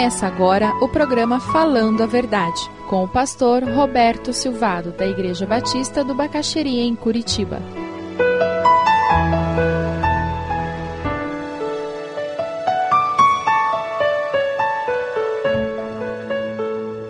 Começa agora o programa Falando a Verdade, com o pastor Roberto Silvado, da Igreja Batista do Bacaxeria, em Curitiba.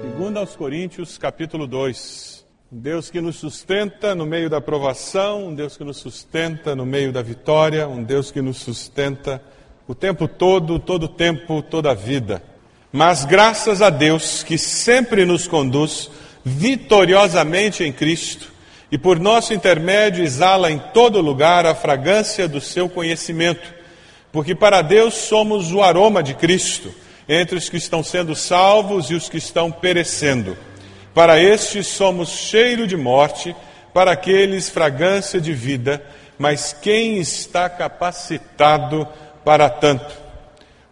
Segunda aos Coríntios, capítulo 2. Um Deus que nos sustenta no meio da provação, um Deus que nos sustenta no meio da vitória, um Deus que nos sustenta o tempo todo, todo tempo, toda a vida. Mas graças a Deus que sempre nos conduz vitoriosamente em Cristo e por nosso intermédio exala em todo lugar a fragrância do seu conhecimento, porque para Deus somos o aroma de Cristo entre os que estão sendo salvos e os que estão perecendo. Para estes somos cheiro de morte, para aqueles fragrância de vida, mas quem está capacitado para tanto?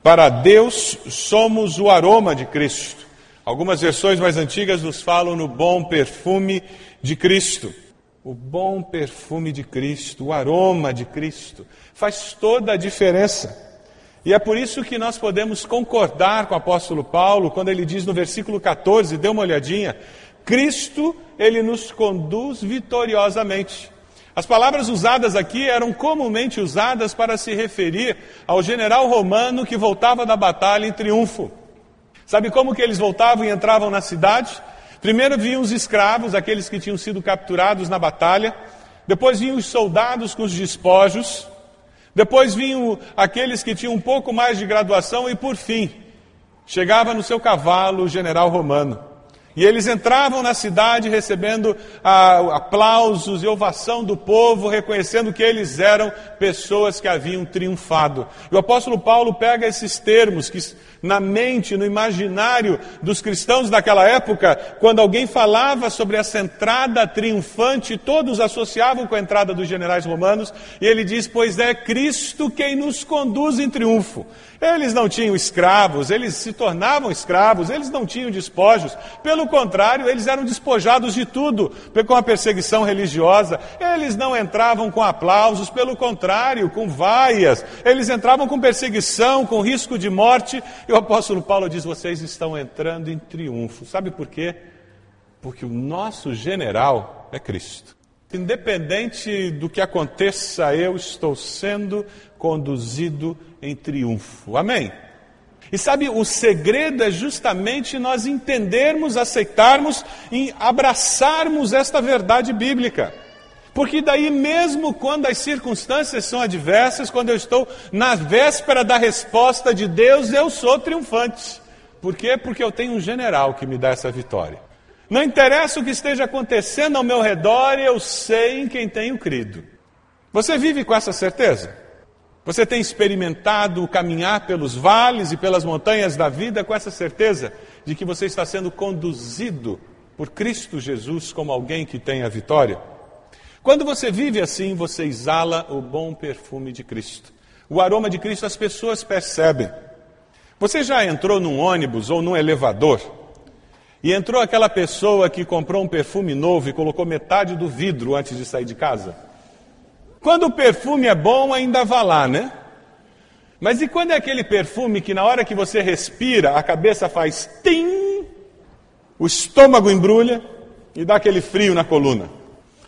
Para Deus somos o aroma de Cristo. Algumas versões mais antigas nos falam no bom perfume de Cristo. O bom perfume de Cristo, o aroma de Cristo, faz toda a diferença. E é por isso que nós podemos concordar com o apóstolo Paulo quando ele diz no versículo 14, dê uma olhadinha, Cristo, ele nos conduz vitoriosamente. As palavras usadas aqui eram comumente usadas para se referir ao general romano que voltava da batalha em triunfo. Sabe como que eles voltavam e entravam na cidade? Primeiro vinham os escravos, aqueles que tinham sido capturados na batalha. Depois vinham os soldados com os despojos. Depois vinham aqueles que tinham um pouco mais de graduação. E por fim, chegava no seu cavalo o general romano. E eles entravam na cidade recebendo ah, aplausos e ovação do povo, reconhecendo que eles eram pessoas que haviam triunfado. E o apóstolo Paulo pega esses termos que na mente, no imaginário dos cristãos daquela época, quando alguém falava sobre essa entrada triunfante, todos associavam com a entrada dos generais romanos, e ele diz: Pois é Cristo quem nos conduz em triunfo. Eles não tinham escravos, eles se tornavam escravos, eles não tinham despojos. Pelo contrário, eles eram despojados de tudo, com a perseguição religiosa. Eles não entravam com aplausos, pelo contrário, com vaias. Eles entravam com perseguição, com risco de morte. O apóstolo Paulo diz: vocês estão entrando em triunfo. Sabe por quê? Porque o nosso general é Cristo. Independente do que aconteça, eu estou sendo conduzido em triunfo. Amém? E sabe, o segredo é justamente nós entendermos, aceitarmos e abraçarmos esta verdade bíblica. Porque daí, mesmo quando as circunstâncias são adversas, quando eu estou na véspera da resposta de Deus, eu sou triunfante. Por quê? Porque eu tenho um general que me dá essa vitória. Não interessa o que esteja acontecendo ao meu redor, eu sei em quem tenho crido. Você vive com essa certeza? Você tem experimentado caminhar pelos vales e pelas montanhas da vida com essa certeza de que você está sendo conduzido por Cristo Jesus como alguém que tem a vitória? Quando você vive assim, você exala o bom perfume de Cristo. O aroma de Cristo as pessoas percebem. Você já entrou num ônibus ou num elevador e entrou aquela pessoa que comprou um perfume novo e colocou metade do vidro antes de sair de casa? Quando o perfume é bom, ainda vá lá, né? Mas e quando é aquele perfume que na hora que você respira, a cabeça faz tim, o estômago embrulha e dá aquele frio na coluna?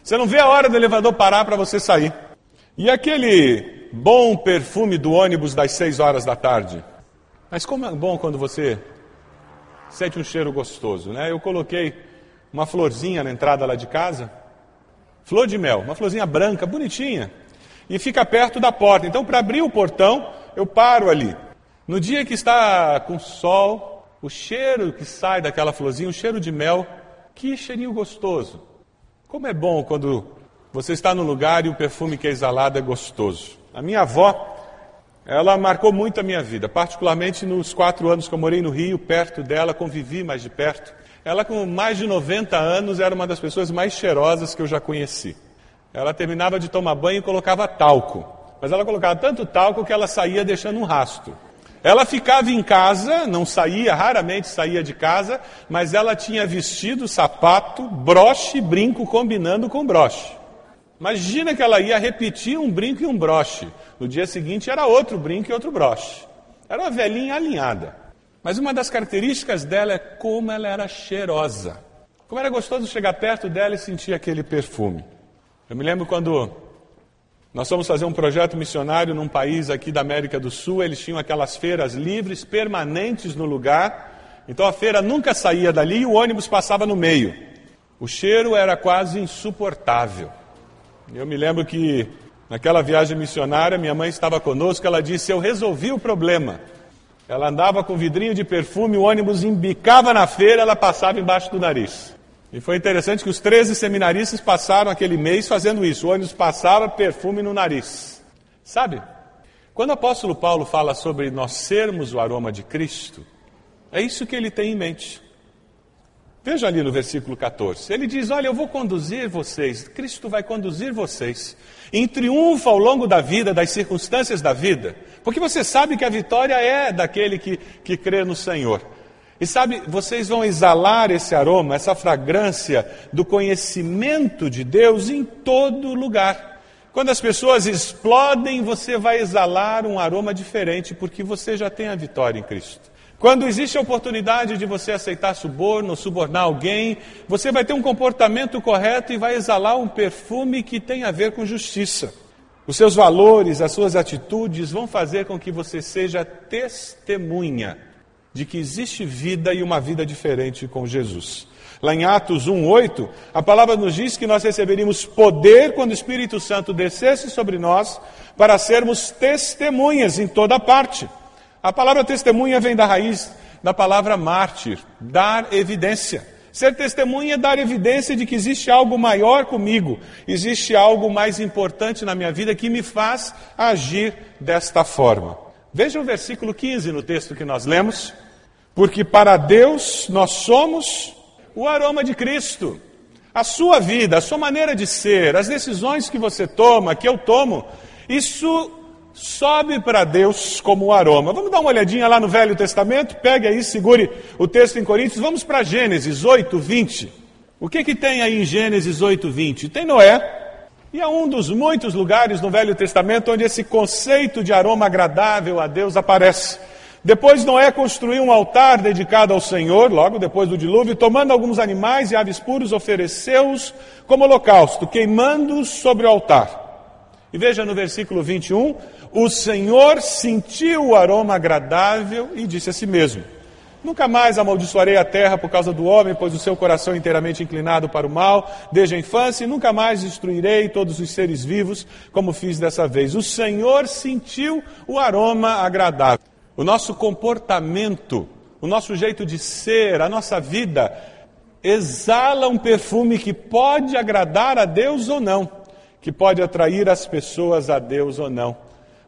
Você não vê a hora do elevador parar para você sair. E aquele bom perfume do ônibus das seis horas da tarde? Mas como é bom quando você sente um cheiro gostoso, né? Eu coloquei uma florzinha na entrada lá de casa flor de mel, uma florzinha branca, bonitinha, e fica perto da porta. Então, para abrir o portão, eu paro ali. No dia que está com sol, o cheiro que sai daquela florzinha, o cheiro de mel, que cheirinho gostoso. Como é bom quando você está no lugar e o perfume que é exalado é gostoso. A minha avó, ela marcou muito a minha vida, particularmente nos quatro anos que eu morei no Rio, perto dela, convivi mais de perto. Ela, com mais de 90 anos, era uma das pessoas mais cheirosas que eu já conheci. Ela terminava de tomar banho e colocava talco. Mas ela colocava tanto talco que ela saía deixando um rastro. Ela ficava em casa, não saía, raramente saía de casa, mas ela tinha vestido, sapato, broche e brinco combinando com broche. Imagina que ela ia repetir um brinco e um broche. No dia seguinte era outro brinco e outro broche. Era uma velhinha alinhada. Mas uma das características dela é como ela era cheirosa. Como era gostoso chegar perto dela e sentir aquele perfume. Eu me lembro quando nós fomos fazer um projeto missionário num país aqui da América do Sul, eles tinham aquelas feiras livres, permanentes no lugar. Então a feira nunca saía dali e o ônibus passava no meio. O cheiro era quase insuportável. Eu me lembro que naquela viagem missionária, minha mãe estava conosco, ela disse: Eu resolvi o problema. Ela andava com vidrinho de perfume, o ônibus embicava na feira, ela passava embaixo do nariz. E foi interessante que os 13 seminaristas passaram aquele mês fazendo isso. O ônibus passava perfume no nariz. Sabe? Quando o apóstolo Paulo fala sobre nós sermos o aroma de Cristo, é isso que ele tem em mente. Veja ali no versículo 14. Ele diz: Olha, eu vou conduzir vocês, Cristo vai conduzir vocês em triunfo ao longo da vida, das circunstâncias da vida, porque você sabe que a vitória é daquele que, que crê no Senhor. E sabe, vocês vão exalar esse aroma, essa fragrância do conhecimento de Deus em todo lugar. Quando as pessoas explodem, você vai exalar um aroma diferente, porque você já tem a vitória em Cristo. Quando existe a oportunidade de você aceitar suborno, subornar alguém, você vai ter um comportamento correto e vai exalar um perfume que tem a ver com justiça. Os seus valores, as suas atitudes vão fazer com que você seja testemunha de que existe vida e uma vida diferente com Jesus. Lá em Atos 1:8, a palavra nos diz que nós receberíamos poder quando o Espírito Santo descesse sobre nós para sermos testemunhas em toda parte. A palavra testemunha vem da raiz da palavra mártir, dar evidência. Ser testemunha é dar evidência de que existe algo maior comigo, existe algo mais importante na minha vida que me faz agir desta forma. Veja o versículo 15 no texto que nós lemos. Porque para Deus nós somos o aroma de Cristo. A sua vida, a sua maneira de ser, as decisões que você toma, que eu tomo, isso sobe para Deus como o aroma. Vamos dar uma olhadinha lá no Velho Testamento? Pegue aí, segure o texto em Coríntios. Vamos para Gênesis 8, 20. O que, que tem aí em Gênesis 8, 20? Tem Noé. E é um dos muitos lugares no Velho Testamento onde esse conceito de aroma agradável a Deus aparece. Depois Noé construiu um altar dedicado ao Senhor, logo depois do dilúvio, tomando alguns animais e aves puros, ofereceu-os como holocausto, queimando-os sobre o altar. E veja no versículo 21, o Senhor sentiu o aroma agradável e disse a si mesmo: Nunca mais amaldiçoarei a terra por causa do homem, pois o seu coração é inteiramente inclinado para o mal desde a infância, e nunca mais destruirei todos os seres vivos, como fiz dessa vez. O Senhor sentiu o aroma agradável. O nosso comportamento, o nosso jeito de ser, a nossa vida exala um perfume que pode agradar a Deus ou não, que pode atrair as pessoas a Deus ou não.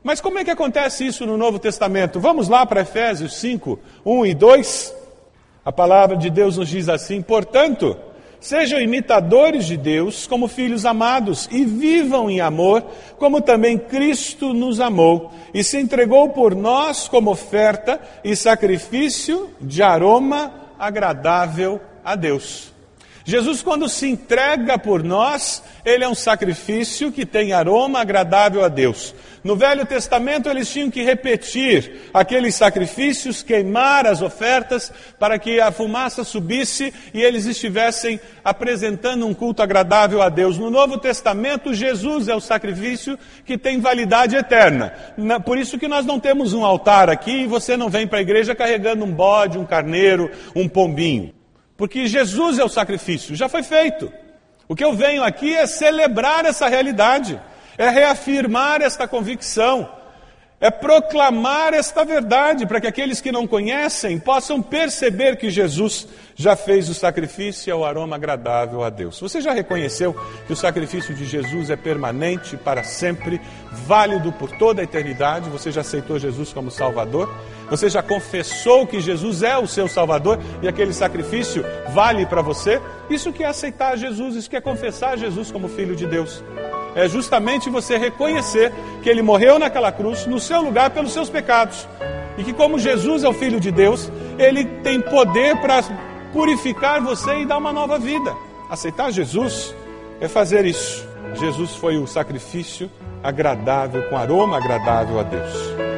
Mas como é que acontece isso no Novo Testamento? Vamos lá para Efésios 5, 1 e 2. A palavra de Deus nos diz assim: portanto, Sejam imitadores de Deus como filhos amados e vivam em amor, como também Cristo nos amou e se entregou por nós como oferta e sacrifício de aroma agradável a Deus. Jesus, quando se entrega por nós, ele é um sacrifício que tem aroma agradável a Deus. No Velho Testamento, eles tinham que repetir aqueles sacrifícios, queimar as ofertas, para que a fumaça subisse e eles estivessem apresentando um culto agradável a Deus. No Novo Testamento, Jesus é o sacrifício que tem validade eterna. Por isso que nós não temos um altar aqui e você não vem para a igreja carregando um bode, um carneiro, um pombinho. Porque Jesus é o sacrifício, já foi feito. O que eu venho aqui é celebrar essa realidade, é reafirmar esta convicção, é proclamar esta verdade para que aqueles que não conhecem possam perceber que Jesus já fez o sacrifício e é o aroma agradável a Deus. Você já reconheceu que o sacrifício de Jesus é permanente para sempre, válido por toda a eternidade? Você já aceitou Jesus como Salvador? Você já confessou que Jesus é o seu Salvador e aquele sacrifício vale para você? Isso que é aceitar Jesus, isso que é confessar Jesus como Filho de Deus. É justamente você reconhecer que ele morreu naquela cruz, no seu lugar, pelos seus pecados. E que, como Jesus é o Filho de Deus, ele tem poder para purificar você e dar uma nova vida. Aceitar Jesus é fazer isso. Jesus foi o sacrifício agradável, com aroma agradável a Deus.